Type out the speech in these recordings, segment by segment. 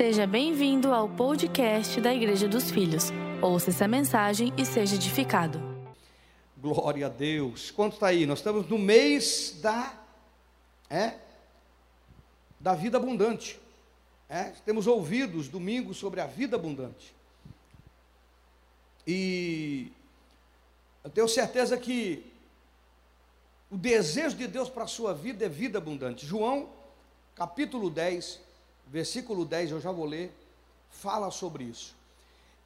Seja bem-vindo ao podcast da Igreja dos Filhos. Ouça essa mensagem e seja edificado. Glória a Deus. Quanto está aí? Nós estamos no mês da é, da vida abundante. É, temos ouvido os domingos sobre a vida abundante. E eu tenho certeza que o desejo de Deus para a sua vida é vida abundante. João, capítulo 10, versículo 10, eu já vou ler, fala sobre isso.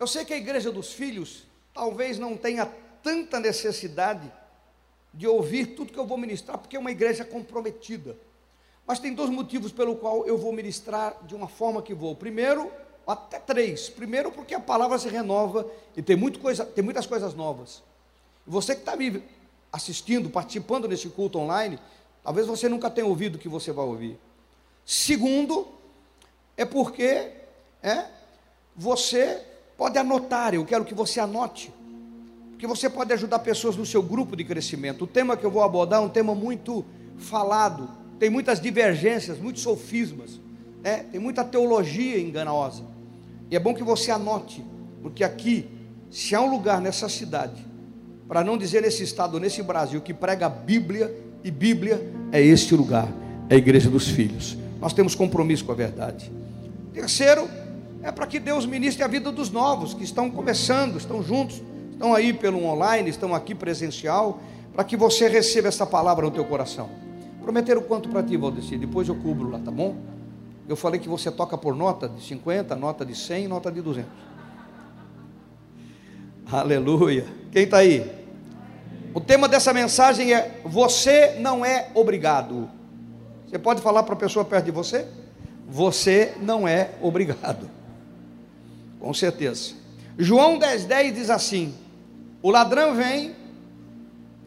Eu sei que a igreja dos filhos talvez não tenha tanta necessidade de ouvir tudo que eu vou ministrar, porque é uma igreja comprometida. Mas tem dois motivos pelo qual eu vou ministrar de uma forma que vou. Primeiro, até três. Primeiro, porque a palavra se renova e tem, muito coisa, tem muitas coisas novas. Você que está me assistindo, participando desse culto online, talvez você nunca tenha ouvido o que você vai ouvir. Segundo, é porque é, você pode anotar, eu quero que você anote, porque você pode ajudar pessoas no seu grupo de crescimento. O tema que eu vou abordar é um tema muito falado, tem muitas divergências, muitos sofismas, né? tem muita teologia enganosa. E é bom que você anote, porque aqui, se há um lugar nessa cidade, para não dizer nesse estado, nesse Brasil, que prega a Bíblia, e Bíblia é este lugar, é a igreja dos filhos. Nós temos compromisso com a verdade. Terceiro, é para que Deus ministre a vida dos novos, que estão começando, estão juntos, estão aí pelo online, estão aqui presencial, para que você receba essa palavra no teu coração. Prometeram quanto para ti, Valdeci? Depois eu cubro lá, tá bom? Eu falei que você toca por nota de 50, nota de 100, nota de 200. Aleluia. Quem está aí? O tema dessa mensagem é: Você não é obrigado. Você pode falar para a pessoa perto de você? Você não é obrigado. Com certeza. João 10,10 10 diz assim: O ladrão vem,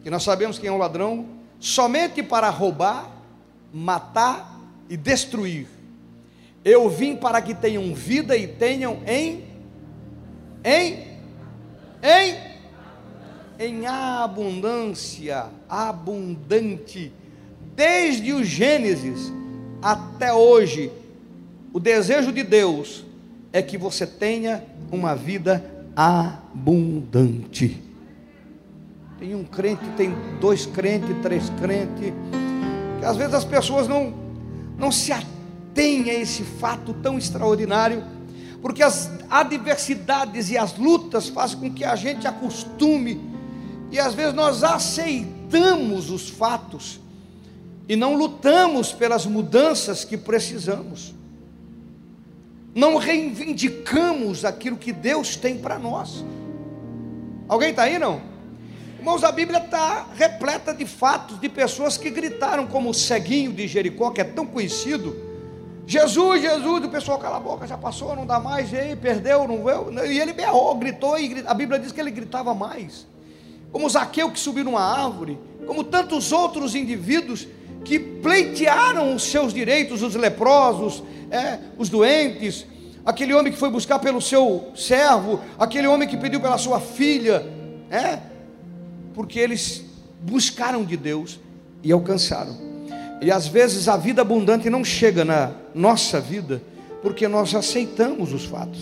que nós sabemos quem é o ladrão, somente para roubar, matar e destruir. Eu vim para que tenham vida e tenham em em em em abundância, abundante, desde o Gênesis até hoje. O desejo de Deus é que você tenha uma vida abundante. Tem um crente, tem dois crentes, três crentes, que às vezes as pessoas não, não se atêm a esse fato tão extraordinário, porque as adversidades e as lutas fazem com que a gente acostume, e às vezes nós aceitamos os fatos e não lutamos pelas mudanças que precisamos, não reivindicamos aquilo que Deus tem para nós. Alguém está aí não? Irmãos, a Bíblia está repleta de fatos de pessoas que gritaram, como o ceguinho de Jericó, que é tão conhecido. Jesus, Jesus, o pessoal cala a boca, já passou, não dá mais, e aí, perdeu, não veio. E ele berrou, gritou, e a Bíblia diz que ele gritava mais. Como Zaqueu que subiu numa árvore, como tantos outros indivíduos que pleitearam os seus direitos, os leprosos, é, os doentes, aquele homem que foi buscar pelo seu servo, aquele homem que pediu pela sua filha, é, porque eles buscaram de Deus e alcançaram. E às vezes a vida abundante não chega na nossa vida porque nós aceitamos os fatos,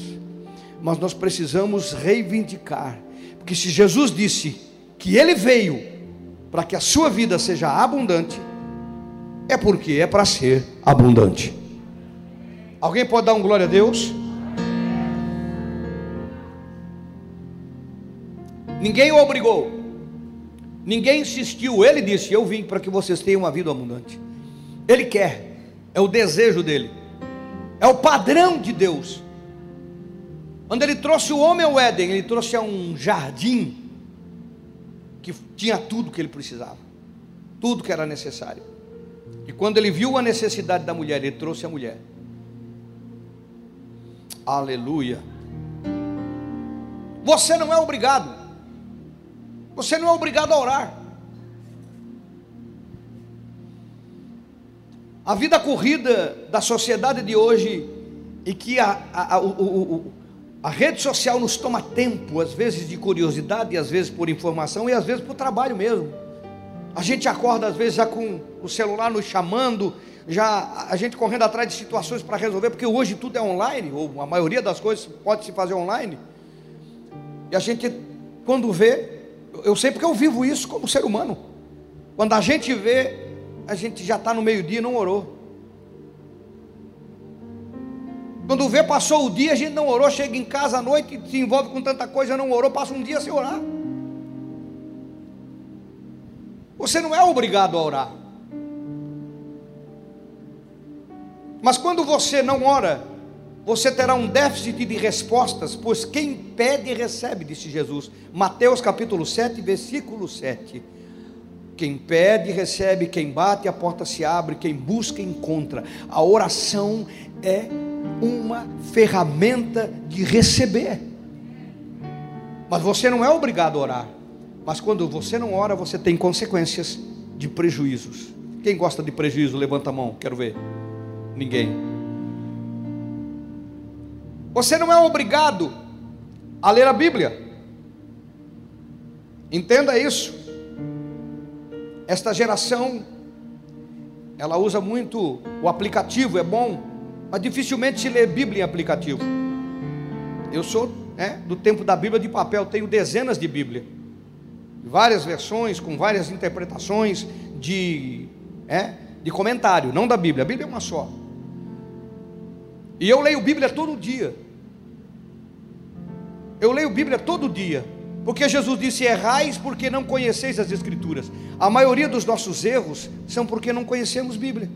mas nós precisamos reivindicar, porque se Jesus disse que Ele veio para que a sua vida seja abundante, é porque é para ser abundante. Alguém pode dar um glória a Deus? Ninguém o obrigou. Ninguém insistiu, ele disse: Eu vim para que vocês tenham uma vida abundante. Ele quer, é o desejo dele, é o padrão de Deus. Quando ele trouxe o homem ao Éden, ele trouxe a um jardim que tinha tudo que ele precisava, tudo que era necessário. E quando ele viu a necessidade da mulher, ele trouxe a mulher. Aleluia. Você não é obrigado. Você não é obrigado a orar. A vida corrida da sociedade de hoje e que a, a, a, o, a rede social nos toma tempo, às vezes de curiosidade, às vezes por informação e às vezes por trabalho mesmo. A gente acorda às vezes já com o celular nos chamando, já a gente correndo atrás de situações para resolver, porque hoje tudo é online, ou a maioria das coisas pode se fazer online. E a gente, quando vê, eu sei porque eu vivo isso como ser humano. Quando a gente vê, a gente já está no meio-dia e não orou. Quando vê, passou o dia, a gente não orou, chega em casa à noite, se envolve com tanta coisa, não orou, passa um dia sem orar. Você não é obrigado a orar. Mas quando você não ora, você terá um déficit de respostas, pois quem pede recebe, disse Jesus. Mateus capítulo 7, versículo 7. Quem pede recebe, quem bate a porta se abre, quem busca encontra. A oração é uma ferramenta de receber. Mas você não é obrigado a orar. Mas quando você não ora, você tem consequências de prejuízos. Quem gosta de prejuízo, levanta a mão, quero ver. Ninguém. Você não é obrigado a ler a Bíblia. Entenda isso. Esta geração, ela usa muito o aplicativo, é bom, mas dificilmente se lê Bíblia em aplicativo. Eu sou é, do tempo da Bíblia de papel, tenho dezenas de Bíblia, várias versões, com várias interpretações de, é, de comentário, não da Bíblia, a Bíblia é uma só. E eu leio Bíblia todo dia. Eu leio Bíblia todo dia, porque Jesus disse: errais porque não conheceis as Escrituras. A maioria dos nossos erros são porque não conhecemos Bíblia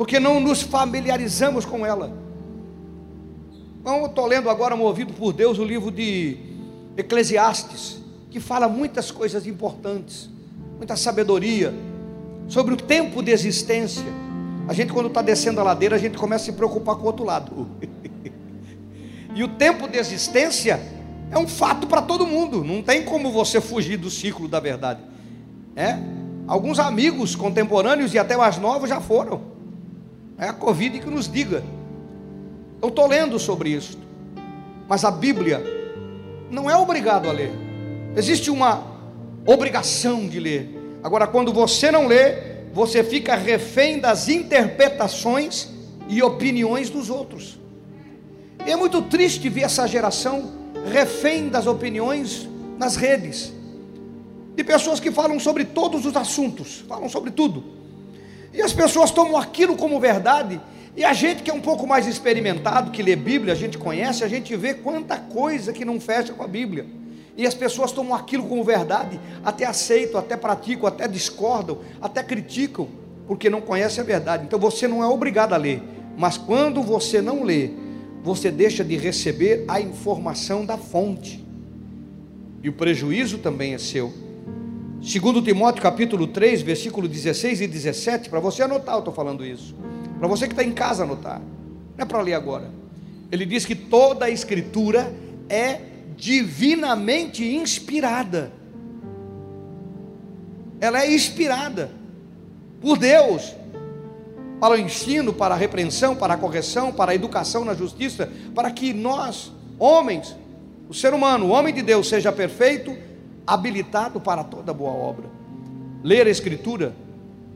porque não nos familiarizamos com ela. Então, eu estou lendo agora, movido por Deus, o livro de Eclesiastes, que fala muitas coisas importantes, muita sabedoria, sobre o tempo de existência. A gente, quando está descendo a ladeira, a gente começa a se preocupar com o outro lado. e o tempo de existência é um fato para todo mundo, não tem como você fugir do ciclo da verdade. É? Alguns amigos contemporâneos e até mais novos já foram. É a Covid que nos diga. Eu estou lendo sobre isso. Mas a Bíblia não é obrigado a ler. Existe uma obrigação de ler. Agora, quando você não lê, você fica refém das interpretações e opiniões dos outros. E é muito triste ver essa geração refém das opiniões nas redes. De pessoas que falam sobre todos os assuntos, falam sobre tudo. E as pessoas tomam aquilo como verdade. E a gente que é um pouco mais experimentado, que lê Bíblia, a gente conhece, a gente vê quanta coisa que não fecha com a Bíblia. E as pessoas tomam aquilo como verdade, até aceitam, até praticam, até discordam, até criticam, porque não conhecem a verdade. Então você não é obrigado a ler, mas quando você não lê, você deixa de receber a informação da fonte. E o prejuízo também é seu. Segundo Timóteo capítulo 3, versículo 16 e 17, para você anotar, eu estou falando isso. Para você que está em casa anotar. Não é para ler agora. Ele diz que toda a escritura é divinamente inspirada. Ela é inspirada por Deus para o ensino, para a repreensão, para a correção, para a educação na justiça, para que nós, homens, o ser humano, o homem de Deus, seja perfeito habilitado para toda boa obra. Ler a Escritura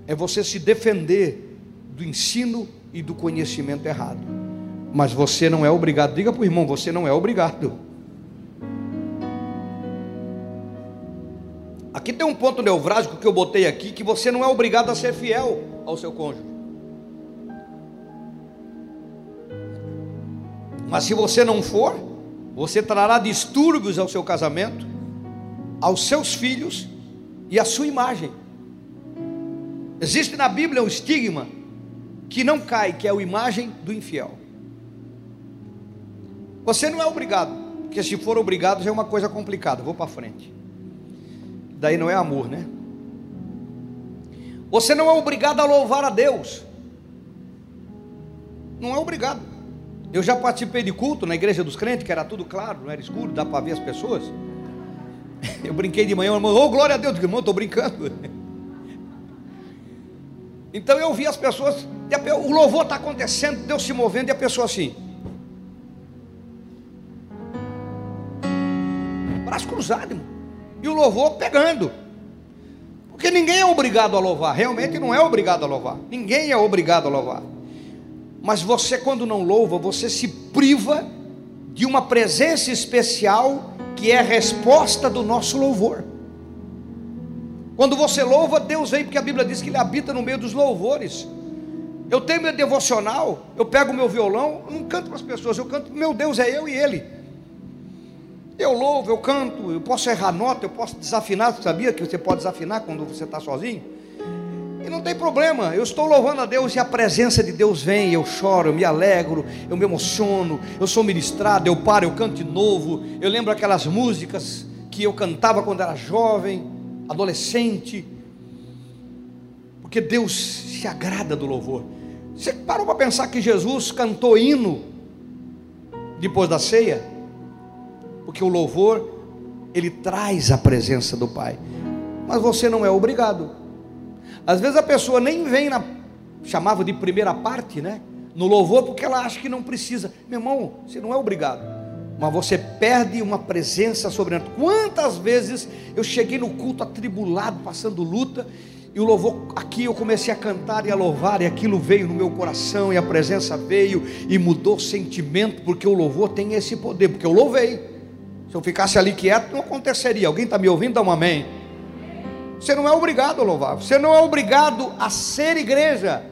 é você se defender do ensino e do conhecimento errado. Mas você não é obrigado. Diga para o irmão: você não é obrigado. Aqui tem um ponto neurálgico que eu botei aqui: que você não é obrigado a ser fiel ao seu cônjuge. Mas se você não for, você trará distúrbios ao seu casamento, aos seus filhos e à sua imagem. Existe na Bíblia um estigma que não cai, que é a imagem do infiel. Você não é obrigado, porque se for obrigado já é uma coisa complicada. Vou para frente. Daí não é amor, né? Você não é obrigado a louvar a Deus. Não é obrigado. Eu já participei de culto na igreja dos crentes, que era tudo claro, não era escuro, dá para ver as pessoas. Eu brinquei de manhã, irmão, oh glória a Deus, irmão, estou brincando. Então eu vi as pessoas, o louvor está acontecendo, Deus se movendo, e a pessoa assim. Braço cruzado, irmão. E o louvor pegando. Porque ninguém é obrigado a louvar, realmente não é obrigado a louvar. Ninguém é obrigado a louvar. Mas você, quando não louva, você se priva de uma presença especial que é a resposta do nosso louvor. Quando você louva, Deus vem, porque a Bíblia diz que Ele habita no meio dos louvores. Eu tenho meu devocional, eu pego meu violão, eu não canto para as pessoas, eu canto, meu Deus é eu e Ele. Eu louvo, eu canto, eu posso errar nota, eu posso desafinar. Você sabia que você pode desafinar quando você está sozinho? E não tem problema, eu estou louvando a Deus e a presença de Deus vem, eu choro, eu me alegro, eu me emociono, eu sou ministrado, eu paro, eu canto de novo. Eu lembro aquelas músicas que eu cantava quando era jovem, adolescente, porque Deus se agrada do louvor. Você parou para pensar que Jesus cantou hino depois da ceia? Porque o louvor ele traz a presença do Pai. Mas você não é obrigado. Às vezes a pessoa nem vem na chamava de primeira parte, né? No louvor porque ela acha que não precisa. Meu irmão, você não é obrigado. Mas você perde uma presença sobrenatural. Quantas vezes eu cheguei no culto atribulado, passando luta, e o louvor aqui eu comecei a cantar e a louvar, e aquilo veio no meu coração, e a presença veio e mudou o sentimento, porque o louvor tem esse poder, porque eu louvei. Se eu ficasse ali quieto, não aconteceria. Alguém está me ouvindo? Dá um amém. Você não é obrigado a louvar. Você não é obrigado a ser igreja.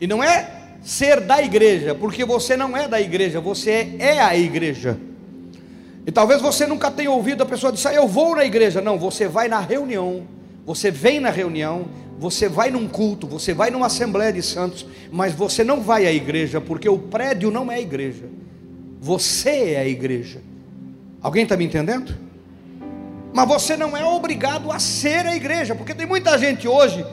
E não é ser da igreja, porque você não é da igreja, você é a igreja. E talvez você nunca tenha ouvido a pessoa dizer, ah, eu vou na igreja. Não, você vai na reunião, você vem na reunião, você vai num culto, você vai numa assembleia de santos, mas você não vai à igreja, porque o prédio não é a igreja. Você é a igreja. Alguém está me entendendo? Mas você não é obrigado a ser a igreja, porque tem muita gente hoje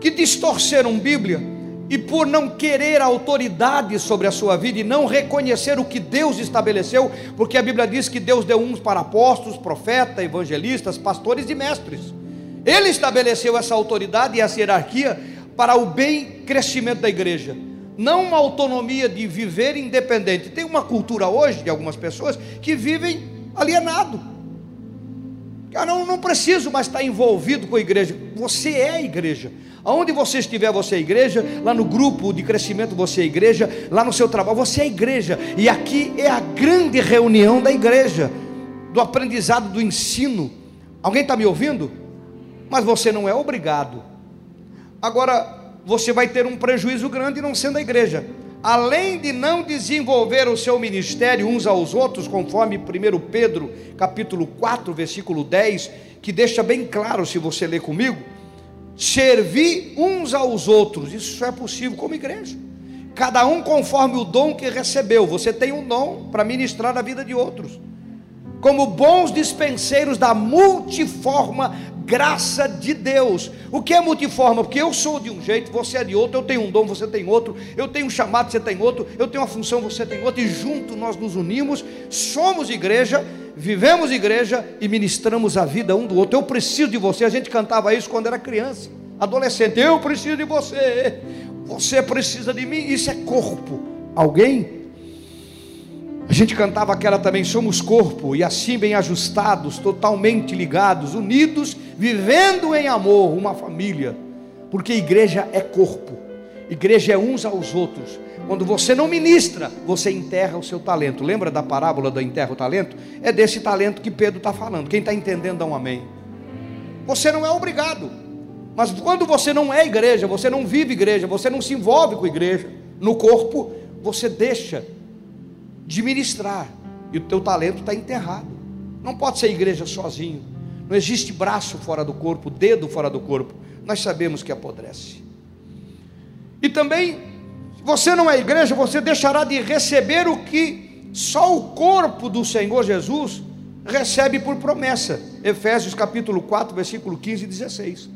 que distorceram Bíblia e por não querer autoridade sobre a sua vida e não reconhecer o que Deus estabeleceu, porque a Bíblia diz que Deus deu uns para apóstolos, profetas, evangelistas, pastores e mestres. Ele estabeleceu essa autoridade e essa hierarquia para o bem crescimento da igreja. Não uma autonomia de viver independente. Tem uma cultura hoje de algumas pessoas que vivem alienado. Eu não, não preciso mais estar envolvido com a igreja. Você é a igreja. Aonde você estiver, você é igreja. Lá no grupo de crescimento, você é igreja. Lá no seu trabalho, você é igreja. E aqui é a grande reunião da igreja, do aprendizado, do ensino. Alguém está me ouvindo? mas você não é obrigado. Agora, você vai ter um prejuízo grande não sendo a igreja. Além de não desenvolver o seu ministério uns aos outros, conforme 1 Pedro, capítulo 4, versículo 10, que deixa bem claro se você ler comigo, servir uns aos outros, isso é possível como igreja. Cada um conforme o dom que recebeu. Você tem um dom para ministrar a vida de outros. Como bons dispenseiros da multiforma graça de Deus. O que é multiforme? Porque eu sou de um jeito, você é de outro, eu tenho um dom, você tem outro, eu tenho um chamado, você tem outro, eu tenho uma função, você tem outra, e junto nós nos unimos, somos igreja, vivemos igreja e ministramos a vida um do outro. Eu preciso de você, a gente cantava isso quando era criança, adolescente, eu preciso de você, você precisa de mim, isso é corpo. Alguém a gente cantava aquela também, somos corpo, e assim bem ajustados, totalmente ligados, unidos, vivendo em amor, uma família, porque igreja é corpo, igreja é uns aos outros. Quando você não ministra, você enterra o seu talento. Lembra da parábola do enterra o talento? É desse talento que Pedro está falando. Quem está entendendo, dá um amém. Você não é obrigado, mas quando você não é igreja, você não vive igreja, você não se envolve com igreja, no corpo, você deixa de ministrar, e o teu talento está enterrado. Não pode ser igreja sozinho. Não existe braço fora do corpo, dedo fora do corpo. Nós sabemos que apodrece. E também, se você não é igreja, você deixará de receber o que só o corpo do Senhor Jesus recebe por promessa. Efésios capítulo 4, versículo 15 e 16.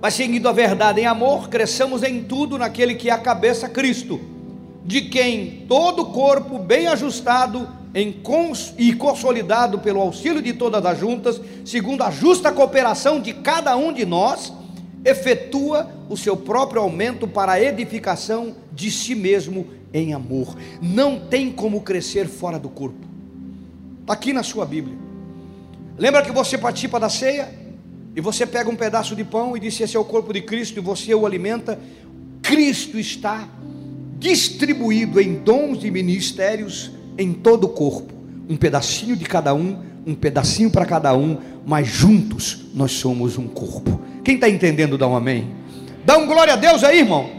Mas seguindo a verdade em amor, cresçamos em tudo naquele que é a cabeça Cristo de quem todo o corpo bem ajustado cons e consolidado pelo auxílio de todas as juntas, segundo a justa cooperação de cada um de nós, efetua o seu próprio aumento para a edificação de si mesmo em amor. Não tem como crescer fora do corpo. Está aqui na sua Bíblia. Lembra que você participa da ceia? E você pega um pedaço de pão e diz: Esse é o corpo de Cristo, e você o alimenta. Cristo está distribuído em dons e ministérios em todo o corpo. Um pedacinho de cada um, um pedacinho para cada um, mas juntos nós somos um corpo. Quem está entendendo, dá um amém. Dá um glória a Deus aí, irmão.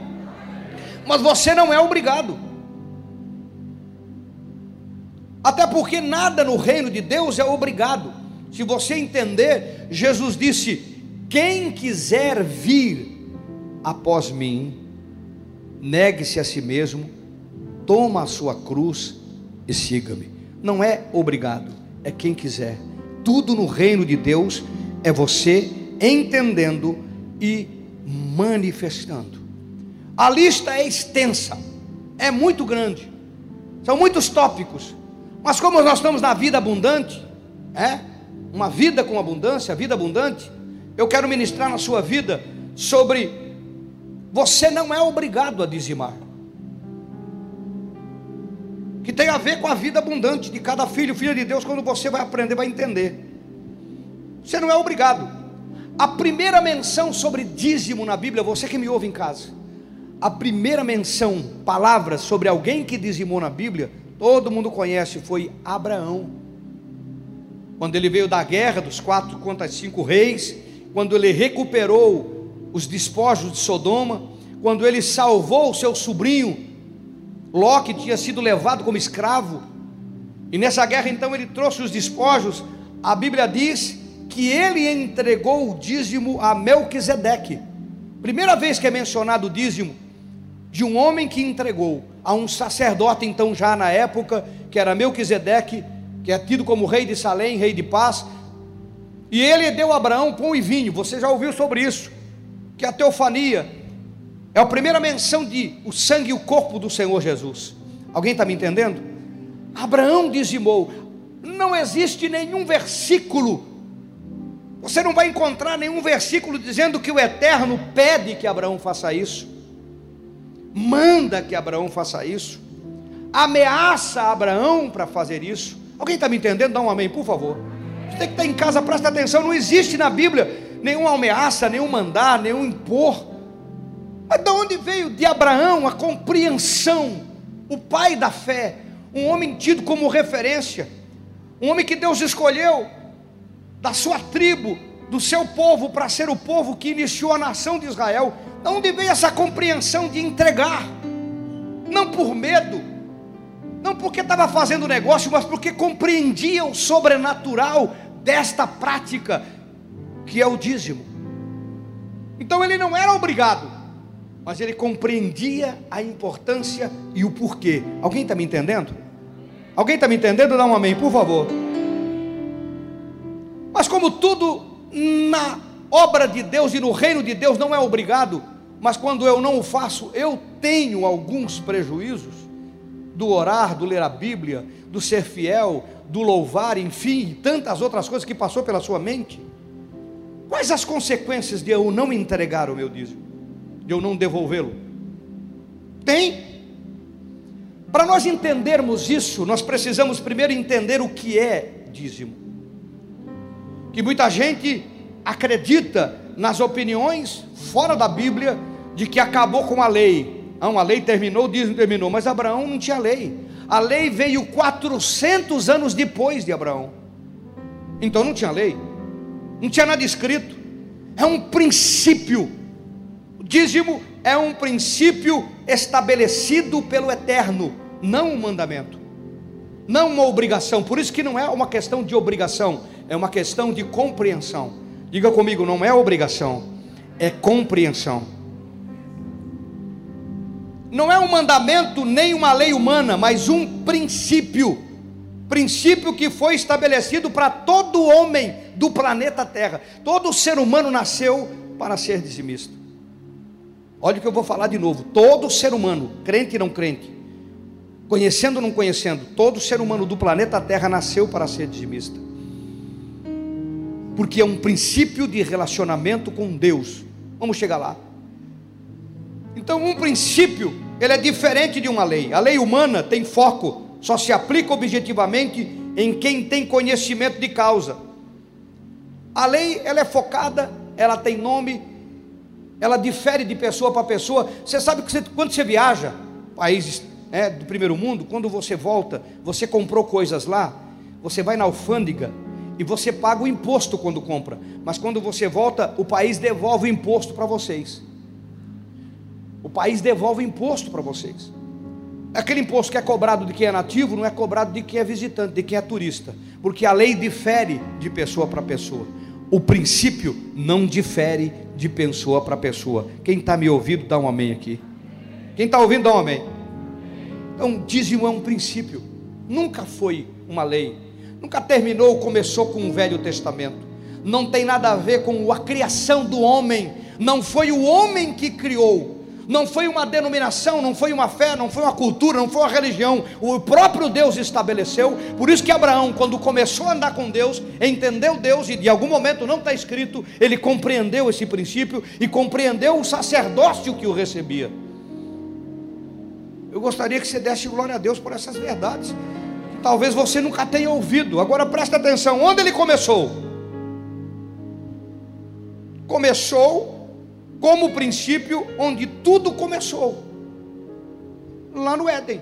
Mas você não é obrigado. Até porque nada no reino de Deus é obrigado. Se você entender, Jesus disse: Quem quiser vir após mim, negue-se a si mesmo, toma a sua cruz e siga-me. Não é obrigado, é quem quiser. Tudo no reino de Deus é você entendendo e manifestando. A lista é extensa, é muito grande, são muitos tópicos, mas como nós estamos na vida abundante, é uma vida com abundância, vida abundante, eu quero ministrar na sua vida sobre você não é obrigado a dizimar. Que tem a ver com a vida abundante de cada filho, filha de Deus, quando você vai aprender, vai entender. Você não é obrigado. A primeira menção sobre dízimo na Bíblia, você que me ouve em casa, a primeira menção, palavras sobre alguém que dizimou na Bíblia, todo mundo conhece, foi Abraão. Quando ele veio da guerra dos quatro contra cinco reis, quando ele recuperou os despojos de Sodoma, quando ele salvou o seu sobrinho Ló, que tinha sido levado como escravo, e nessa guerra então ele trouxe os despojos, a Bíblia diz que ele entregou o dízimo a Melquisedeque. Primeira vez que é mencionado o dízimo de um homem que entregou a um sacerdote, então já na época, que era Melquisedeque, que é tido como rei de Salém, rei de paz. E ele deu a Abraão pão e vinho. Você já ouviu sobre isso? Que a teofania é a primeira menção de o sangue e o corpo do Senhor Jesus. Alguém está me entendendo? Abraão dizimou. Não existe nenhum versículo você não vai encontrar nenhum versículo dizendo que o Eterno pede que Abraão faça isso, manda que Abraão faça isso, ameaça Abraão para fazer isso. Alguém está me entendendo? Dá um amém, por favor. Você tem que estar em casa, presta atenção. Não existe na Bíblia nenhuma ameaça, nenhum mandar, nenhum impor. Mas de onde veio de Abraão a compreensão, o pai da fé, um homem tido como referência, um homem que Deus escolheu da sua tribo, do seu povo, para ser o povo que iniciou a nação de Israel. De onde veio essa compreensão de entregar? Não por medo, não porque estava fazendo negócio, mas porque compreendia o sobrenatural desta prática, que é o dízimo. Então ele não era obrigado, mas ele compreendia a importância e o porquê. Alguém está me entendendo? Alguém está me entendendo? Dá um amém, por favor. Mas como tudo na obra de Deus e no reino de Deus não é obrigado, mas quando eu não o faço, eu tenho alguns prejuízos do orar, do ler a Bíblia, do ser fiel, do louvar, enfim, tantas outras coisas que passou pela sua mente. Quais as consequências de eu não entregar o meu dízimo, de eu não devolvê-lo? Tem. Para nós entendermos isso, nós precisamos primeiro entender o que é dízimo que muita gente acredita nas opiniões fora da Bíblia de que acabou com a lei. Não, a lei terminou, diz não terminou, mas Abraão não tinha lei. A lei veio 400 anos depois de Abraão. Então não tinha lei. Não tinha nada escrito. É um princípio. O dízimo é um princípio estabelecido pelo eterno, não um mandamento. Não uma obrigação. Por isso que não é uma questão de obrigação, é uma questão de compreensão. Diga comigo, não é obrigação, é compreensão. Não é um mandamento nem uma lei humana, mas um princípio. Princípio que foi estabelecido para todo homem do planeta Terra. Todo ser humano nasceu para ser dizimista. Olha o que eu vou falar de novo. Todo ser humano, crente e não crente, conhecendo ou não conhecendo, todo ser humano do planeta Terra nasceu para ser dizimista porque é um princípio de relacionamento com Deus. Vamos chegar lá. Então, um princípio ele é diferente de uma lei. A lei humana tem foco, só se aplica objetivamente em quem tem conhecimento de causa. A lei, ela é focada, ela tem nome, ela difere de pessoa para pessoa. Você sabe que você, quando você viaja, países né, do primeiro mundo, quando você volta, você comprou coisas lá, você vai na alfândega e você paga o imposto quando compra, mas quando você volta, o país devolve o imposto para vocês. O país devolve o imposto para vocês. Aquele imposto que é cobrado de quem é nativo não é cobrado de quem é visitante, de quem é turista, porque a lei difere de pessoa para pessoa. O princípio não difere de pessoa para pessoa. Quem está me ouvindo, dá um amém aqui. Quem está ouvindo, dá um amém. Então, dízimo é um princípio, nunca foi uma lei, nunca terminou, começou com o Velho Testamento, não tem nada a ver com a criação do homem, não foi o homem que criou, não foi uma denominação, não foi uma fé, não foi uma cultura, não foi uma religião, o próprio Deus estabeleceu. Por isso que Abraão, quando começou a andar com Deus, entendeu Deus e de algum momento não está escrito, ele compreendeu esse princípio e compreendeu o sacerdócio que o recebia. Eu gostaria que você desse glória a Deus por essas verdades. Talvez você nunca tenha ouvido. Agora presta atenção: onde ele começou? Começou como princípio onde tudo começou lá no Éden,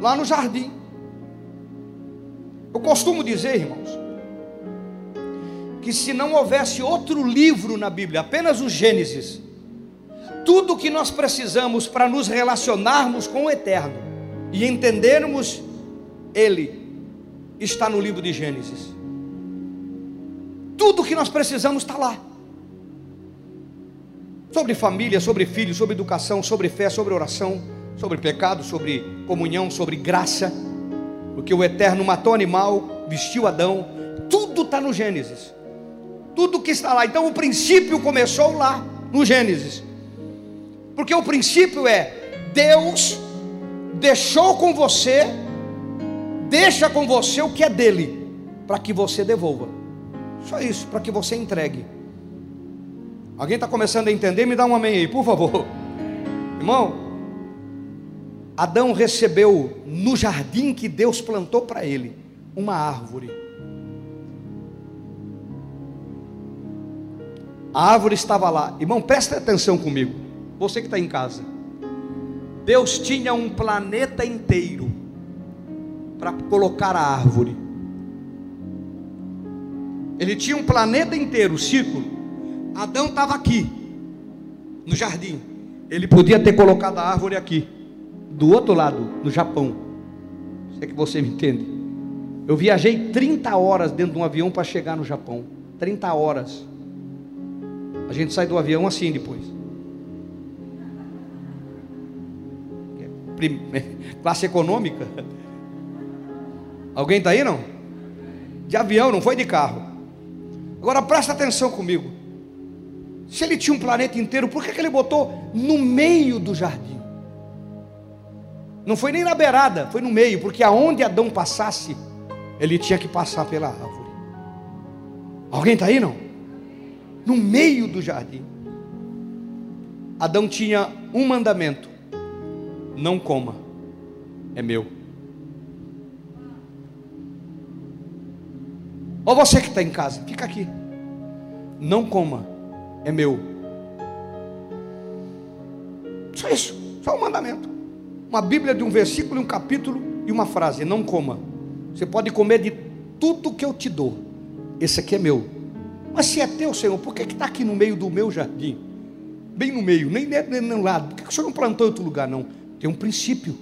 lá no jardim. Eu costumo dizer, irmãos, que se não houvesse outro livro na Bíblia, apenas o Gênesis, tudo que nós precisamos para nos relacionarmos com o eterno e entendermos Ele, está no livro de Gênesis. Tudo que nós precisamos está lá. Sobre família, sobre filhos, sobre educação, sobre fé, sobre oração, sobre pecado, sobre comunhão, sobre graça. Porque o Eterno matou animal, vestiu Adão, tudo está no Gênesis. Tudo que está lá. Então o princípio começou lá, no Gênesis. Porque o princípio é: Deus deixou com você, deixa com você o que é dele, para que você devolva. Só isso, para que você entregue. Alguém está começando a entender? Me dá um amém aí, por favor. Irmão, Adão recebeu no jardim que Deus plantou para ele uma árvore. A árvore estava lá. Irmão, presta atenção comigo. Você que está em casa. Deus tinha um planeta inteiro para colocar a árvore. Ele tinha um planeta inteiro, círculo. Adão estava aqui, no jardim. Ele podia ter colocado a árvore aqui, do outro lado, no Japão. Se é que você me entende. Eu viajei 30 horas dentro de um avião para chegar no Japão. 30 horas. A gente sai do avião assim depois. classe econômica. Alguém está aí não? De avião, não foi de carro. Agora presta atenção comigo. Se ele tinha um planeta inteiro, por que, que ele botou no meio do jardim? Não foi nem na beirada, foi no meio, porque aonde Adão passasse, ele tinha que passar pela árvore. Alguém está aí não? No meio do jardim. Adão tinha um mandamento: não coma, é meu. Ou você que está em casa, fica aqui. Não coma, é meu. Só isso, só um mandamento. Uma Bíblia de um versículo, um capítulo e uma frase: não coma. Você pode comer de tudo que eu te dou. Esse aqui é meu. Mas se é teu, Senhor, por que está aqui no meio do meu jardim? Bem no meio, nem, nem no lado. Por que o Senhor não plantou em outro lugar, não? Tem um princípio.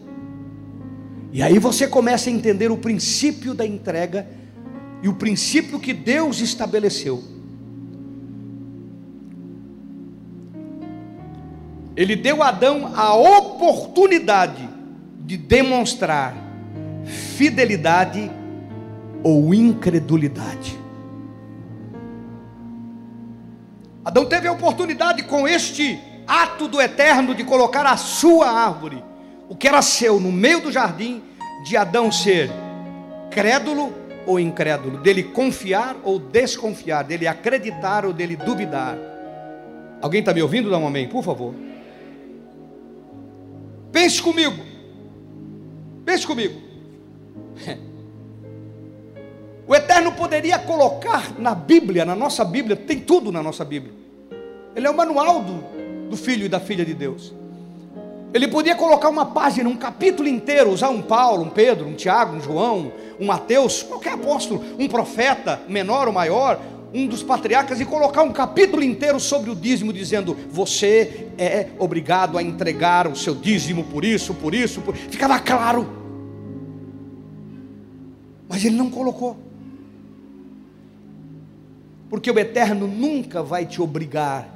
E aí você começa a entender o princípio da entrega e o princípio que Deus estabeleceu. Ele deu a Adão a oportunidade de demonstrar fidelidade ou incredulidade. Adão teve a oportunidade com este ato do eterno de colocar a sua árvore, o que era seu, no meio do jardim, de Adão ser crédulo ou incrédulo, dele confiar ou desconfiar, dele acreditar ou dele duvidar. Alguém está me ouvindo? Dá um amém, por favor. Pense comigo. Pense comigo. O Eterno poderia colocar na Bíblia, na nossa Bíblia, tem tudo na nossa Bíblia. Ele é o manual do, do filho e da filha de Deus. Ele podia colocar uma página, um capítulo inteiro, usar um Paulo, um Pedro, um Tiago, um João, um Mateus, qualquer apóstolo, um profeta, menor ou maior, um dos patriarcas, e colocar um capítulo inteiro sobre o dízimo, dizendo: Você é obrigado a entregar o seu dízimo por isso, por isso, por... ficava claro. Mas ele não colocou. Porque o Eterno nunca vai te obrigar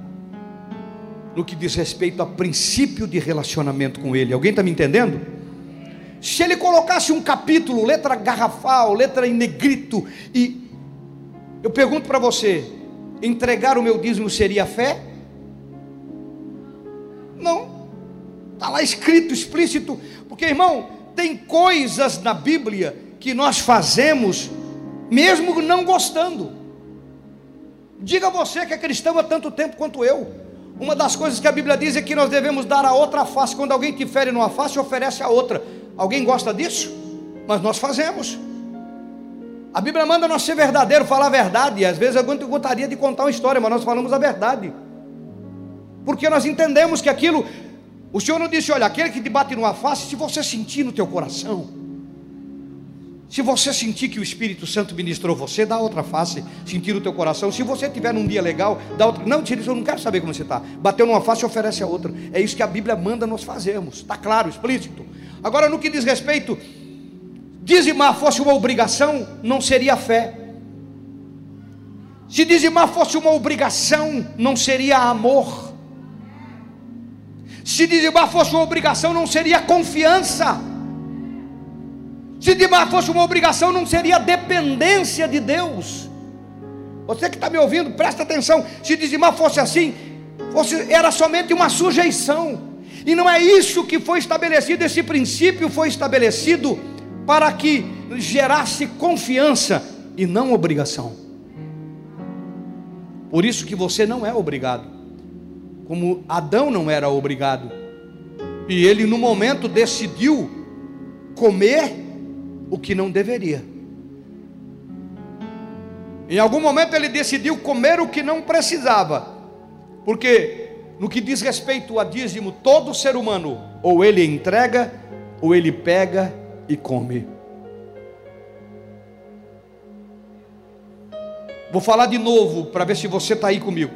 no que diz respeito a princípio de relacionamento com Ele. Alguém está me entendendo? Se ele colocasse um capítulo, letra garrafal, letra em negrito, e eu pergunto para você: entregar o meu dízimo seria fé? Não, está lá escrito, explícito, porque irmão, tem coisas na Bíblia que nós fazemos, mesmo não gostando. Diga você que é cristão há tanto tempo quanto eu. Uma das coisas que a Bíblia diz é que nós devemos dar a outra face. Quando alguém te fere numa face, oferece a outra. Alguém gosta disso? Mas nós fazemos. A Bíblia manda nós ser verdadeiro, falar a verdade. Às vezes eu gostaria de contar uma história, mas nós falamos a verdade. Porque nós entendemos que aquilo. O Senhor não disse: olha, aquele que te bate numa face, se você sentir no teu coração se você sentir que o Espírito Santo ministrou você, dá outra face, sentir o teu coração. Se você tiver num dia legal, dá outra. Não, tira eu não quero saber como você está. Bateu numa face, oferece a outra. É isso que a Bíblia manda nós fazermos. Está claro, explícito. Agora, no que diz respeito, dizimar fosse uma obrigação, não seria fé. Se dizimar fosse uma obrigação, não seria amor. Se dizimar fosse uma obrigação, não seria confiança. Se fosse uma obrigação, não seria dependência de Deus. Você que está me ouvindo, presta atenção. Se dizimar fosse assim, fosse, era somente uma sujeição. E não é isso que foi estabelecido, esse princípio foi estabelecido para que gerasse confiança e não obrigação. Por isso que você não é obrigado. Como Adão não era obrigado. E ele no momento decidiu comer o que não deveria. Em algum momento ele decidiu comer o que não precisava, porque no que diz respeito a dízimo, todo ser humano ou ele entrega, ou ele pega e come. Vou falar de novo para ver se você está aí comigo.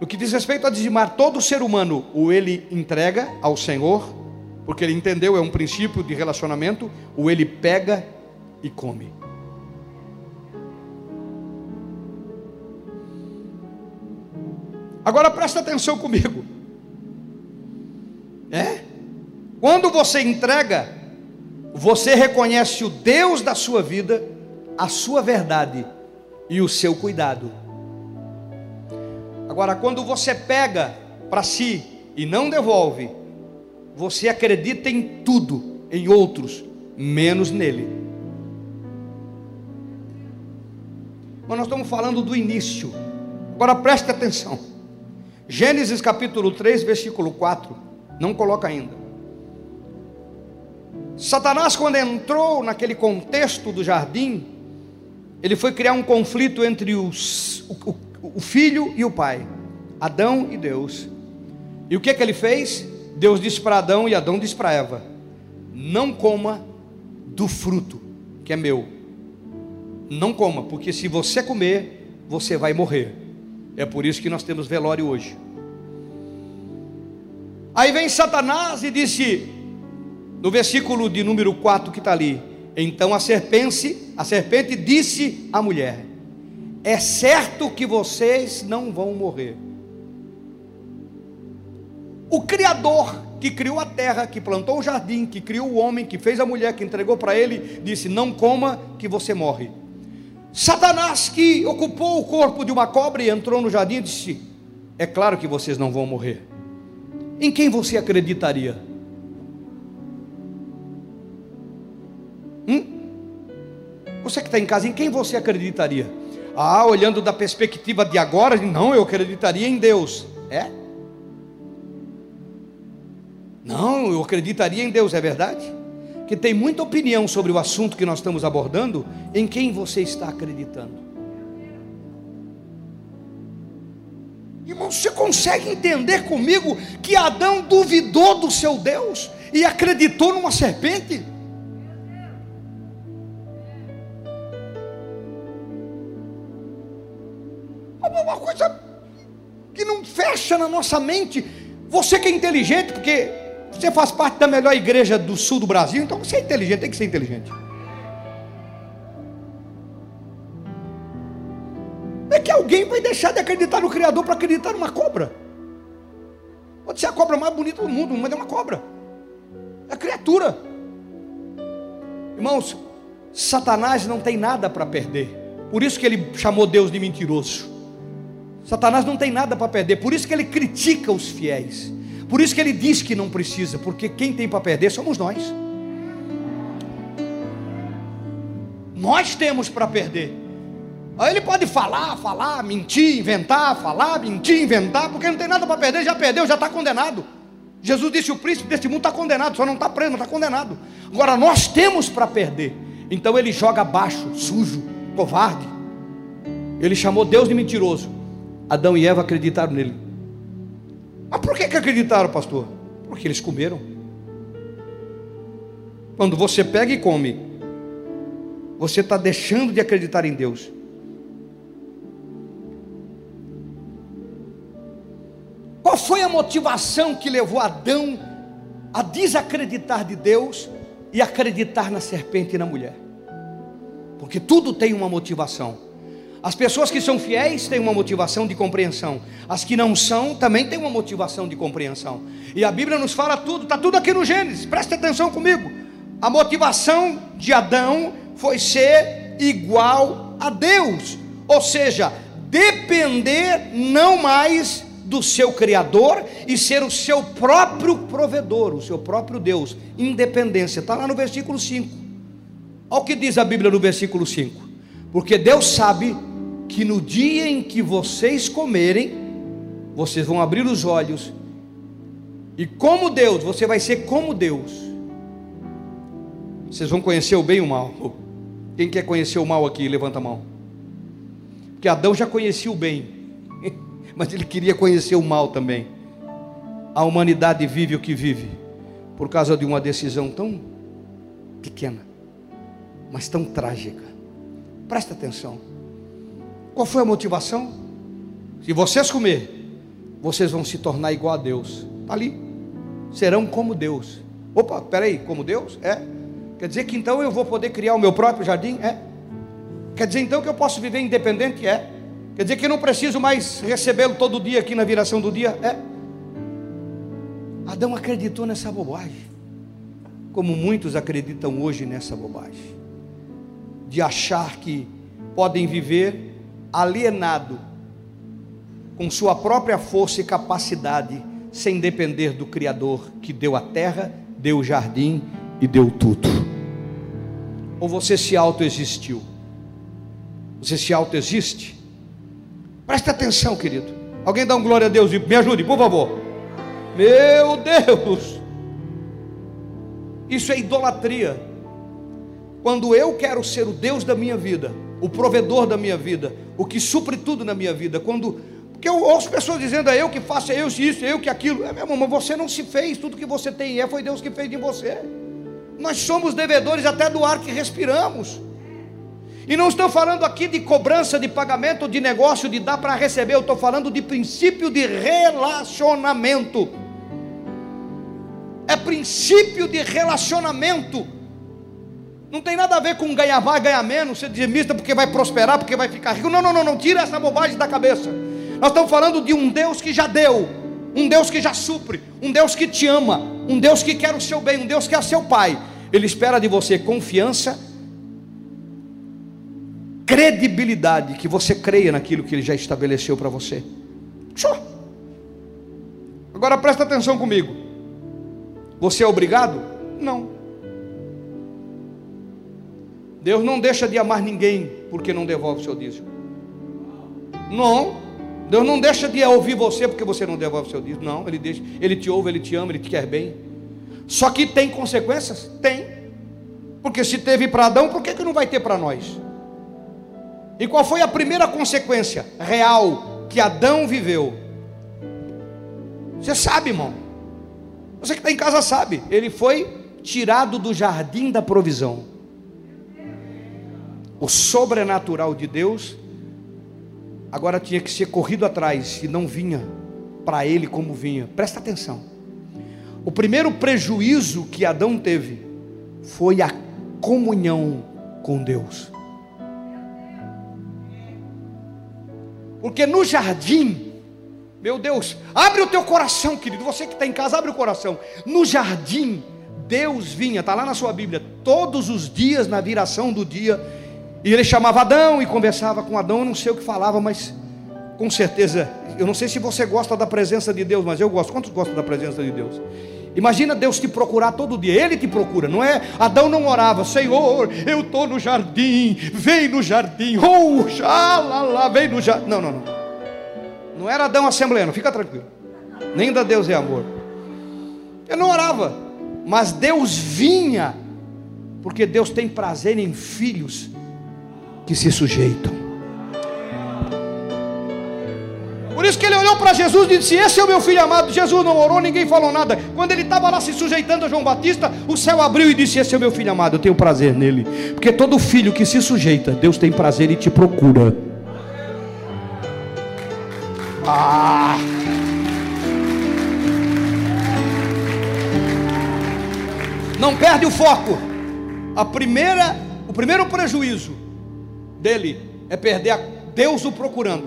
No que diz respeito a dizimar, todo ser humano ou ele entrega ao Senhor, porque ele entendeu, é um princípio de relacionamento, o ele pega e come. Agora presta atenção comigo. É? Quando você entrega, você reconhece o Deus da sua vida, a sua verdade e o seu cuidado. Agora, quando você pega para si e não devolve, você acredita em tudo, em outros, menos nele. Mas nós estamos falando do início. Agora preste atenção. Gênesis capítulo 3, versículo 4. Não coloca ainda. Satanás, quando entrou naquele contexto do jardim, ele foi criar um conflito entre os, o, o, o filho e o pai, Adão e Deus. E o que, que ele fez? Deus disse para Adão e Adão disse para Eva: Não coma do fruto que é meu. Não coma, porque se você comer, você vai morrer. É por isso que nós temos velório hoje. Aí vem Satanás e disse, no versículo de número 4 que está ali: Então a serpente, a serpente disse à mulher: É certo que vocês não vão morrer. O Criador que criou a terra, que plantou o jardim, que criou o homem, que fez a mulher, que entregou para ele, disse: Não coma, que você morre. Satanás, que ocupou o corpo de uma cobra e entrou no jardim, disse: É claro que vocês não vão morrer. Em quem você acreditaria? Hum? Você que está em casa, em quem você acreditaria? Ah, olhando da perspectiva de agora, não, eu acreditaria em Deus. É? Não, eu acreditaria em Deus, é verdade? Que tem muita opinião sobre o assunto que nós estamos abordando, em quem você está acreditando. Irmão, você consegue entender comigo que Adão duvidou do seu Deus e acreditou numa serpente? Uma coisa que não fecha na nossa mente. Você que é inteligente, porque você faz parte da melhor igreja do sul do Brasil, então você é inteligente, tem que ser inteligente. É que alguém vai deixar de acreditar no Criador para acreditar numa cobra. Pode ser a cobra mais bonita do mundo, mas é uma cobra. É criatura. Irmãos, Satanás não tem nada para perder. Por isso que ele chamou Deus de mentiroso. Satanás não tem nada para perder. Por isso que ele critica os fiéis. Por isso que ele diz que não precisa, porque quem tem para perder somos nós. Nós temos para perder. Aí ele pode falar, falar, mentir, inventar, falar, mentir, inventar, porque não tem nada para perder, já perdeu, já está condenado. Jesus disse: o príncipe deste mundo está condenado, só não está preso, mas está condenado. Agora nós temos para perder. Então ele joga abaixo, sujo, covarde. Ele chamou Deus de mentiroso. Adão e Eva acreditaram nele. Mas por que, que acreditaram, pastor? Porque eles comeram. Quando você pega e come, você está deixando de acreditar em Deus. Qual foi a motivação que levou Adão a desacreditar de Deus e acreditar na serpente e na mulher? Porque tudo tem uma motivação. As pessoas que são fiéis têm uma motivação de compreensão. As que não são também têm uma motivação de compreensão. E a Bíblia nos fala tudo, está tudo aqui no Gênesis. Preste atenção comigo. A motivação de Adão foi ser igual a Deus, ou seja, depender não mais do seu Criador e ser o seu próprio provedor, o seu próprio Deus. Independência, está lá no versículo 5. Olha o que diz a Bíblia no versículo 5. Porque Deus sabe que no dia em que vocês comerem, vocês vão abrir os olhos, e como Deus, você vai ser como Deus. Vocês vão conhecer o bem e o mal. Quem quer conhecer o mal aqui, levanta a mão. Porque Adão já conhecia o bem, mas ele queria conhecer o mal também. A humanidade vive o que vive, por causa de uma decisão tão pequena, mas tão trágica. Presta atenção. Qual foi a motivação? Se vocês comer, vocês vão se tornar igual a Deus. Está ali. Serão como Deus. Opa, peraí, como Deus? É. Quer dizer que então eu vou poder criar o meu próprio jardim? É. Quer dizer então que eu posso viver independente? É. Quer dizer que eu não preciso mais recebê-lo todo dia aqui na viração do dia? É. Adão acreditou nessa bobagem. Como muitos acreditam hoje nessa bobagem. De achar que podem viver alienado com sua própria força e capacidade, sem depender do Criador que deu a terra, deu o jardim e deu tudo. Ou você se autoexistiu? Você se autoexiste? Preste atenção, querido. Alguém dá um glória a Deus e me ajude, por favor. Meu Deus! Isso é idolatria. Quando eu quero ser o Deus da minha vida, o provedor da minha vida, o que supre tudo na minha vida. Quando porque eu ouço pessoas dizendo, é eu que faço, é eu isso, é eu que aquilo. É mesmo, mas você não se fez, tudo que você tem é, foi Deus que fez em você. Nós somos devedores até do ar que respiramos. E não estou falando aqui de cobrança de pagamento, de negócio, de dar para receber, eu estou falando de princípio de relacionamento. É princípio de relacionamento. Não tem nada a ver com ganhar mais, ganhar menos, ser dizimista porque vai prosperar, porque vai ficar rico. Não, não, não, não, tira essa bobagem da cabeça. Nós estamos falando de um Deus que já deu, um Deus que já supre, um Deus que te ama, um Deus que quer o seu bem, um Deus que é seu Pai. Ele espera de você confiança, credibilidade, que você creia naquilo que Ele já estabeleceu para você. Agora presta atenção comigo. Você é obrigado? Não. Deus não deixa de amar ninguém porque não devolve o seu dízimo. Não. Deus não deixa de ouvir você porque você não devolve o seu dízimo. Não, ele deixa, ele te ouve, ele te ama, ele te quer bem. Só que tem consequências? Tem. Porque se teve para Adão, por que, que não vai ter para nós? E qual foi a primeira consequência real que Adão viveu? Você sabe, irmão. Você que está em casa sabe. Ele foi tirado do jardim da provisão. O sobrenatural de Deus agora tinha que ser corrido atrás e não vinha para ele como vinha. Presta atenção. O primeiro prejuízo que Adão teve foi a comunhão com Deus. Porque no jardim, meu Deus, abre o teu coração, querido. Você que está em casa, abre o coração. No jardim, Deus vinha, está lá na sua Bíblia, todos os dias, na viração do dia, e ele chamava Adão e conversava com Adão. Eu não sei o que falava, mas com certeza, eu não sei se você gosta da presença de Deus, mas eu gosto. Quantos gostam da presença de Deus? Imagina Deus te procurar todo dia, Ele te procura, não é? Adão não orava, Senhor, eu estou no jardim, vem no jardim, oh, xalala, vem no jardim. Não, não, não. Não era Adão assembleando, fica tranquilo. Nem da Deus é amor. Eu não orava, mas Deus vinha, porque Deus tem prazer em filhos que se sujeitam. Por isso que ele olhou para Jesus e disse: Esse é o meu filho amado. Jesus não orou, ninguém falou nada. Quando ele estava lá se sujeitando a João Batista, o céu abriu e disse: Esse é o meu filho amado, eu tenho prazer nele. Porque todo filho que se sujeita, Deus tem prazer e te procura. Ah! Não perde o foco. A primeira, o primeiro prejuízo dele é perder a Deus o procurando.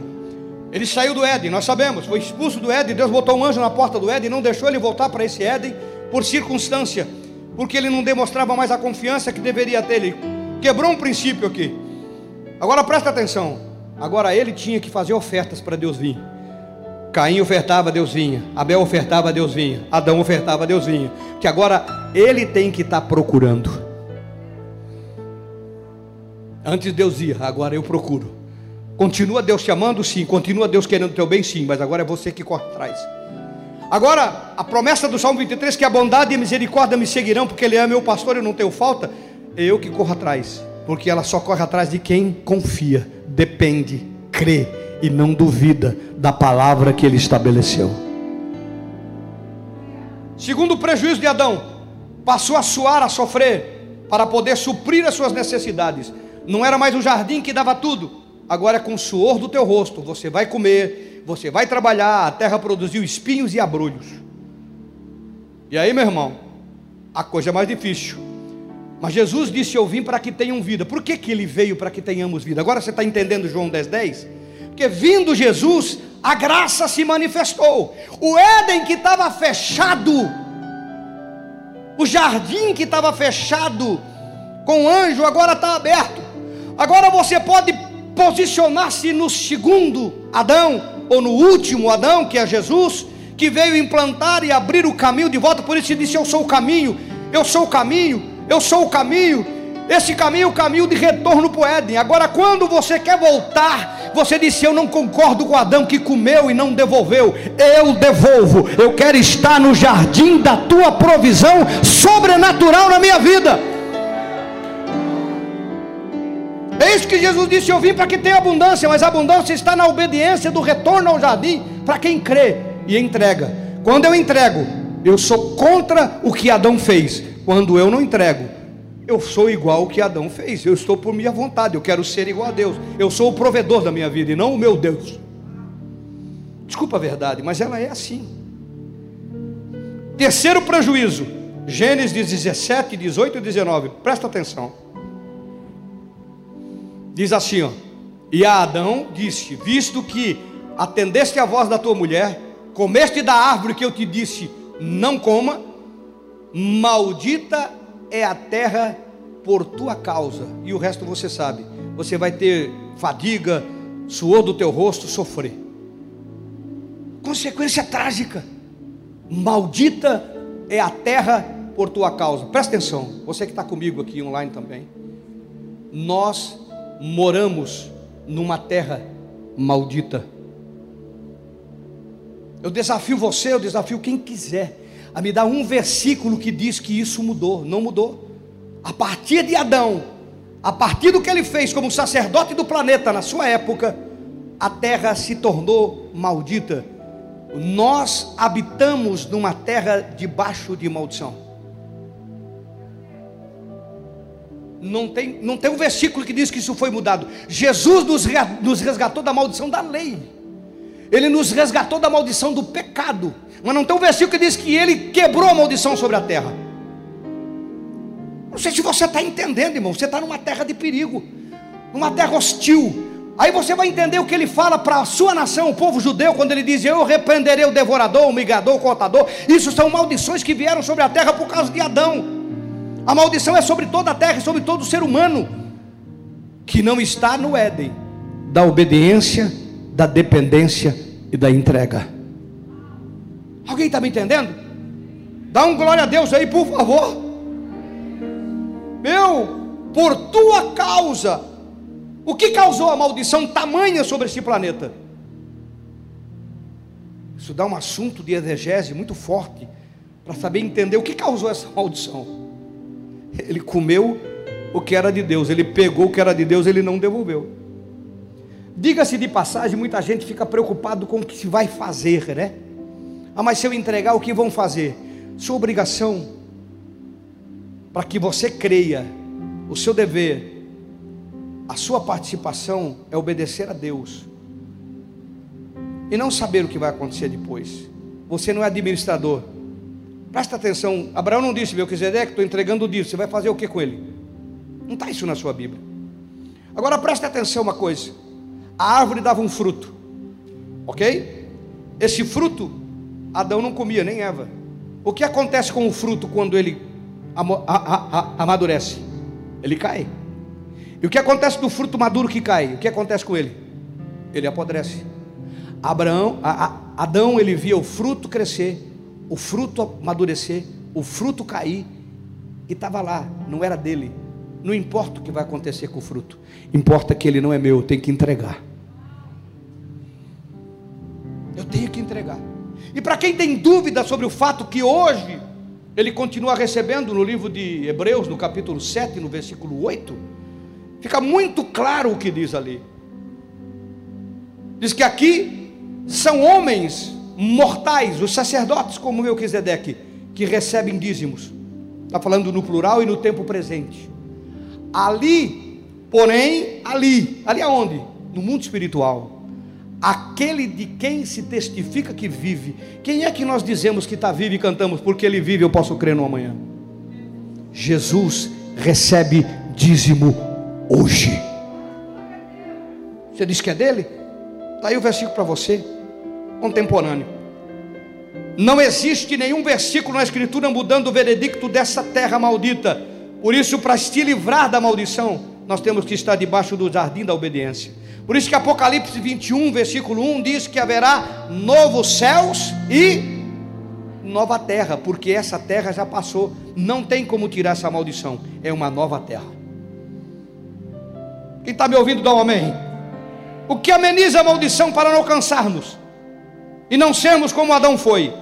Ele saiu do Éden, nós sabemos, foi expulso do Éden, Deus botou um anjo na porta do Éden não deixou ele voltar para esse Éden por circunstância, porque ele não demonstrava mais a confiança que deveria ter. Ele quebrou um princípio aqui. Agora presta atenção. Agora ele tinha que fazer ofertas para Deus vir. Caim ofertava, Deus vinha. Abel ofertava, Deus vinha. Adão ofertava, Deus vinha. Que agora ele tem que estar tá procurando. Antes Deus ia, agora eu procuro. Continua Deus te amando? Sim. Continua Deus querendo o teu bem? Sim. Mas agora é você que corre atrás. Agora, a promessa do Salmo 23, que a bondade e a misericórdia me seguirão, porque Ele é meu pastor eu não tenho falta, é eu que corro atrás. Porque ela só corre atrás de quem confia, depende, crê e não duvida da palavra que Ele estabeleceu. Segundo o prejuízo de Adão, passou a suar, a sofrer, para poder suprir as suas necessidades. Não era mais o jardim que dava tudo, agora é com o suor do teu rosto, você vai comer, você vai trabalhar, a terra produziu espinhos e abrolhos. E aí, meu irmão, a coisa é mais difícil. Mas Jesus disse: Eu vim para que tenham vida. Por que, que ele veio para que tenhamos vida? Agora você está entendendo João 10, 10? Porque vindo Jesus, a graça se manifestou. O Éden que estava fechado, o jardim que estava fechado com o anjo, agora está aberto. Agora você pode posicionar-se no segundo Adão, ou no último Adão, que é Jesus, que veio implantar e abrir o caminho de volta, por isso ele disse: Eu sou o caminho, eu sou o caminho, eu sou o caminho. Esse caminho é o caminho de retorno para o Éden. Agora, quando você quer voltar, você disse: Eu não concordo com Adão que comeu e não devolveu. Eu devolvo. Eu quero estar no jardim da tua provisão sobrenatural na minha vida. É isso que Jesus disse: Eu vim para que tenha abundância, mas a abundância está na obediência do retorno ao jardim para quem crê e entrega. Quando eu entrego, eu sou contra o que Adão fez. Quando eu não entrego, eu sou igual ao que Adão fez. Eu estou por minha vontade, eu quero ser igual a Deus. Eu sou o provedor da minha vida e não o meu Deus. Desculpa a verdade, mas ela é assim. Terceiro prejuízo, Gênesis 17, 18 e 19. Presta atenção. Diz assim, ó. E a Adão disse: Visto que atendeste a voz da tua mulher, comeste da árvore que eu te disse, não coma, maldita é a terra por tua causa. E o resto você sabe. Você vai ter fadiga, suor do teu rosto, sofrer. Consequência trágica. Maldita é a terra por tua causa. Presta atenção, você que está comigo aqui online também. Nós moramos numa terra maldita. Eu desafio você, eu desafio quem quiser a me dar um versículo que diz que isso mudou. Não mudou. A partir de Adão, a partir do que ele fez como sacerdote do planeta na sua época, a terra se tornou maldita. Nós habitamos numa terra debaixo de maldição. Não tem, não tem um versículo que diz que isso foi mudado. Jesus nos, resgatou da maldição da lei. Ele nos resgatou da maldição do pecado. Mas não tem um versículo que diz que ele quebrou a maldição sobre a terra. Não sei se você está entendendo, irmão. Você está numa terra de perigo, numa terra hostil. Aí você vai entender o que ele fala para a sua nação, o povo judeu, quando ele diz: Eu repreenderei o devorador, o migador, o cortador. Isso são maldições que vieram sobre a terra por causa de Adão. A maldição é sobre toda a terra, sobre todo ser humano que não está no Éden da obediência, da dependência e da entrega. Alguém está me entendendo? Dá um glória a Deus aí, por favor. Meu, por tua causa, o que causou a maldição tamanha sobre esse planeta? Isso dá um assunto de exegese muito forte para saber entender o que causou essa maldição. Ele comeu o que era de Deus, ele pegou o que era de Deus, ele não devolveu. Diga-se de passagem, muita gente fica preocupado com o que se vai fazer, né? Ah, mas se eu entregar, o que vão fazer? Sua obrigação, para que você creia, o seu dever, a sua participação é obedecer a Deus e não saber o que vai acontecer depois. Você não é administrador. Presta atenção, Abraão não disse, meu que estou entregando o dízimo, você vai fazer o que com ele? Não está isso na sua Bíblia. Agora presta atenção uma coisa: a árvore dava um fruto, ok? Esse fruto Adão não comia, nem Eva. O que acontece com o fruto quando ele amadurece? Ele cai. E o que acontece do fruto maduro que cai? O que acontece com ele? Ele apodrece. Abraão, a, a, Adão, ele via o fruto crescer, o fruto amadurecer, o fruto cair, e estava lá, não era dele. Não importa o que vai acontecer com o fruto, importa que ele não é meu, eu tenho que entregar. Eu tenho que entregar. E para quem tem dúvida sobre o fato que hoje ele continua recebendo no livro de Hebreus, no capítulo 7, no versículo 8, fica muito claro o que diz ali. Diz que aqui são homens mortais, os sacerdotes, como Melquisedeque, que recebem dízimos. Está falando no plural e no tempo presente. Ali, porém, ali, ali aonde? No mundo espiritual aquele de quem se testifica que vive. Quem é que nós dizemos que está vivo e cantamos porque ele vive, eu posso crer no amanhã? Jesus recebe dízimo hoje. Você diz que é dele? Está aí o versículo para você, contemporâneo. Não existe nenhum versículo na Escritura mudando o veredicto dessa terra maldita. Por isso, para te livrar da maldição, nós temos que estar debaixo do jardim da obediência. Por isso que Apocalipse 21, versículo 1 diz que haverá novos céus e nova terra, porque essa terra já passou, não tem como tirar essa maldição, é uma nova terra. Quem está me ouvindo, dá um amém. O que ameniza a maldição para não alcançarmos e não sermos como Adão foi,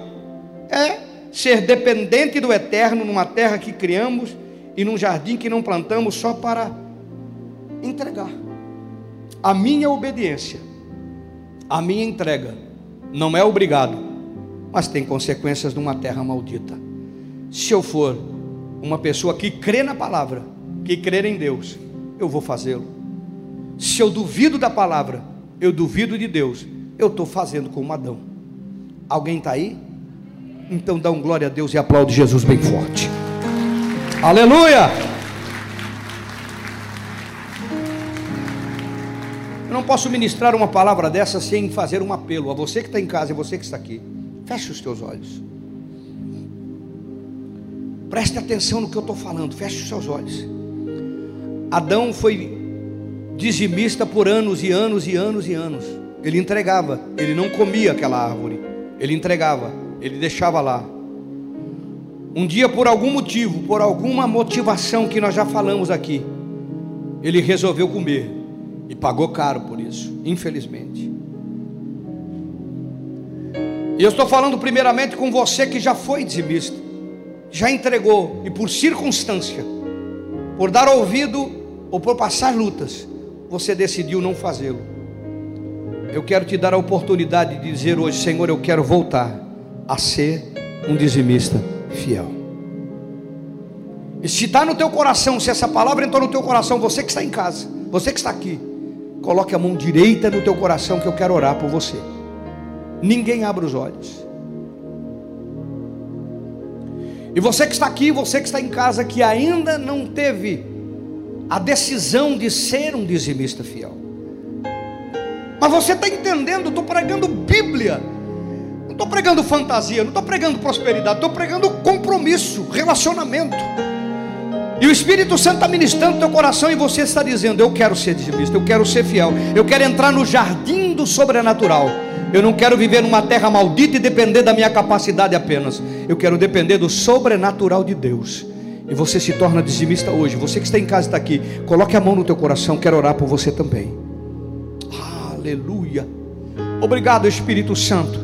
é ser dependente do eterno numa terra que criamos e num jardim que não plantamos só para entregar a minha obediência, a minha entrega, não é obrigado, mas tem consequências numa terra maldita. Se eu for uma pessoa que crê na palavra, que crê em Deus, eu vou fazê-lo. Se eu duvido da palavra, eu duvido de Deus, eu estou fazendo como Adão. Alguém está aí? Então dá um glória a Deus e aplaude Jesus bem forte. Aleluia! não posso ministrar uma palavra dessa sem fazer um apelo a você que está em casa e você que está aqui. Feche os teus olhos. Preste atenção no que eu estou falando. Feche os seus olhos. Adão foi dizimista por anos e anos e anos e anos. Ele entregava, ele não comia aquela árvore. Ele entregava, ele deixava lá. Um dia, por algum motivo, por alguma motivação que nós já falamos aqui, ele resolveu comer. E pagou caro por isso, infelizmente. E eu estou falando primeiramente com você que já foi dizimista, já entregou e por circunstância, por dar ouvido ou por passar lutas, você decidiu não fazê-lo. Eu quero te dar a oportunidade de dizer hoje, Senhor, eu quero voltar a ser um dizimista fiel. E se está no teu coração, se essa palavra entrou no teu coração, você que está em casa, você que está aqui, coloque a mão direita no teu coração que eu quero orar por você. Ninguém abre os olhos. E você que está aqui, você que está em casa, que ainda não teve a decisão de ser um dizimista fiel. Mas você está entendendo, estou pregando Bíblia. Não estou pregando fantasia, não estou pregando prosperidade, estou pregando compromisso, relacionamento. E o Espírito Santo está ministrando teu coração e você está dizendo: Eu quero ser dizimista, eu quero ser fiel, eu quero entrar no jardim do sobrenatural. Eu não quero viver numa terra maldita e depender da minha capacidade apenas. Eu quero depender do sobrenatural de Deus. E você se torna dizimista hoje. Você que está em casa está aqui, coloque a mão no teu coração, quero orar por você também. Aleluia. Obrigado, Espírito Santo,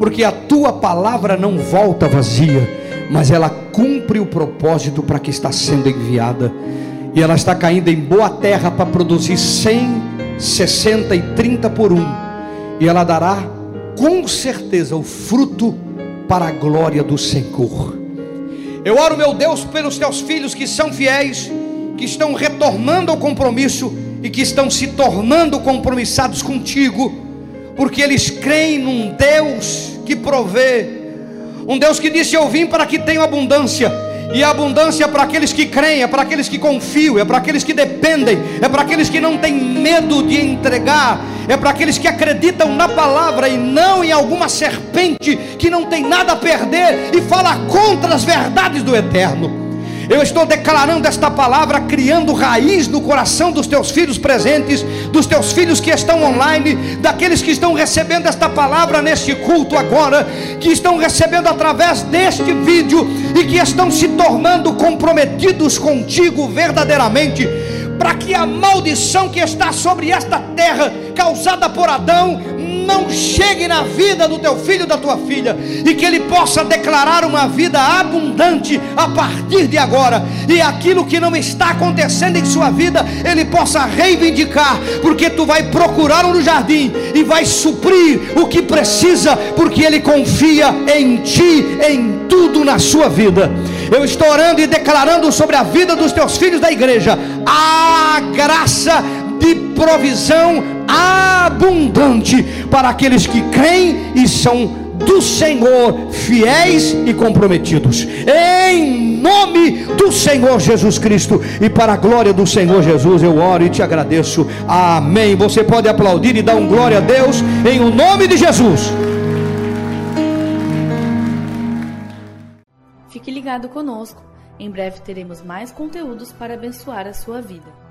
porque a tua palavra não volta vazia, mas ela cumpre o propósito para que está sendo enviada. E ela está caindo em boa terra para produzir 100, 60 e 30 por um e ela dará com certeza o fruto para a glória do Senhor. Eu oro, meu Deus, pelos teus filhos que são fiéis, que estão retornando ao compromisso e que estão se tornando compromissados contigo, porque eles creem num Deus que provê, um Deus que disse: Eu vim para que tenham abundância e a abundância é para aqueles que creem, é para aqueles que confiam, é para aqueles que dependem, é para aqueles que não têm medo de entregar, é para aqueles que acreditam na palavra e não em alguma serpente que não tem nada a perder e fala contra as verdades do eterno. Eu estou declarando esta palavra, criando raiz no coração dos teus filhos presentes, dos teus filhos que estão online, daqueles que estão recebendo esta palavra neste culto agora, que estão recebendo através deste vídeo e que estão se tornando comprometidos contigo verdadeiramente para que a maldição que está sobre esta terra, causada por Adão, não chegue na vida do teu filho, da tua filha, e que ele possa declarar uma vida abundante a partir de agora, e aquilo que não está acontecendo em sua vida, ele possa reivindicar, porque tu vai procurar no jardim e vai suprir o que precisa, porque ele confia em ti, em tudo na sua vida. Eu estou orando e declarando sobre a vida dos teus filhos da igreja a graça de provisão abundante para aqueles que creem e são do Senhor, fiéis e comprometidos, em nome do Senhor Jesus Cristo e para a glória do Senhor Jesus, eu oro e te agradeço. Amém. Você pode aplaudir e dar um glória a Deus em o nome de Jesus. Fique ligado conosco. Em breve teremos mais conteúdos para abençoar a sua vida.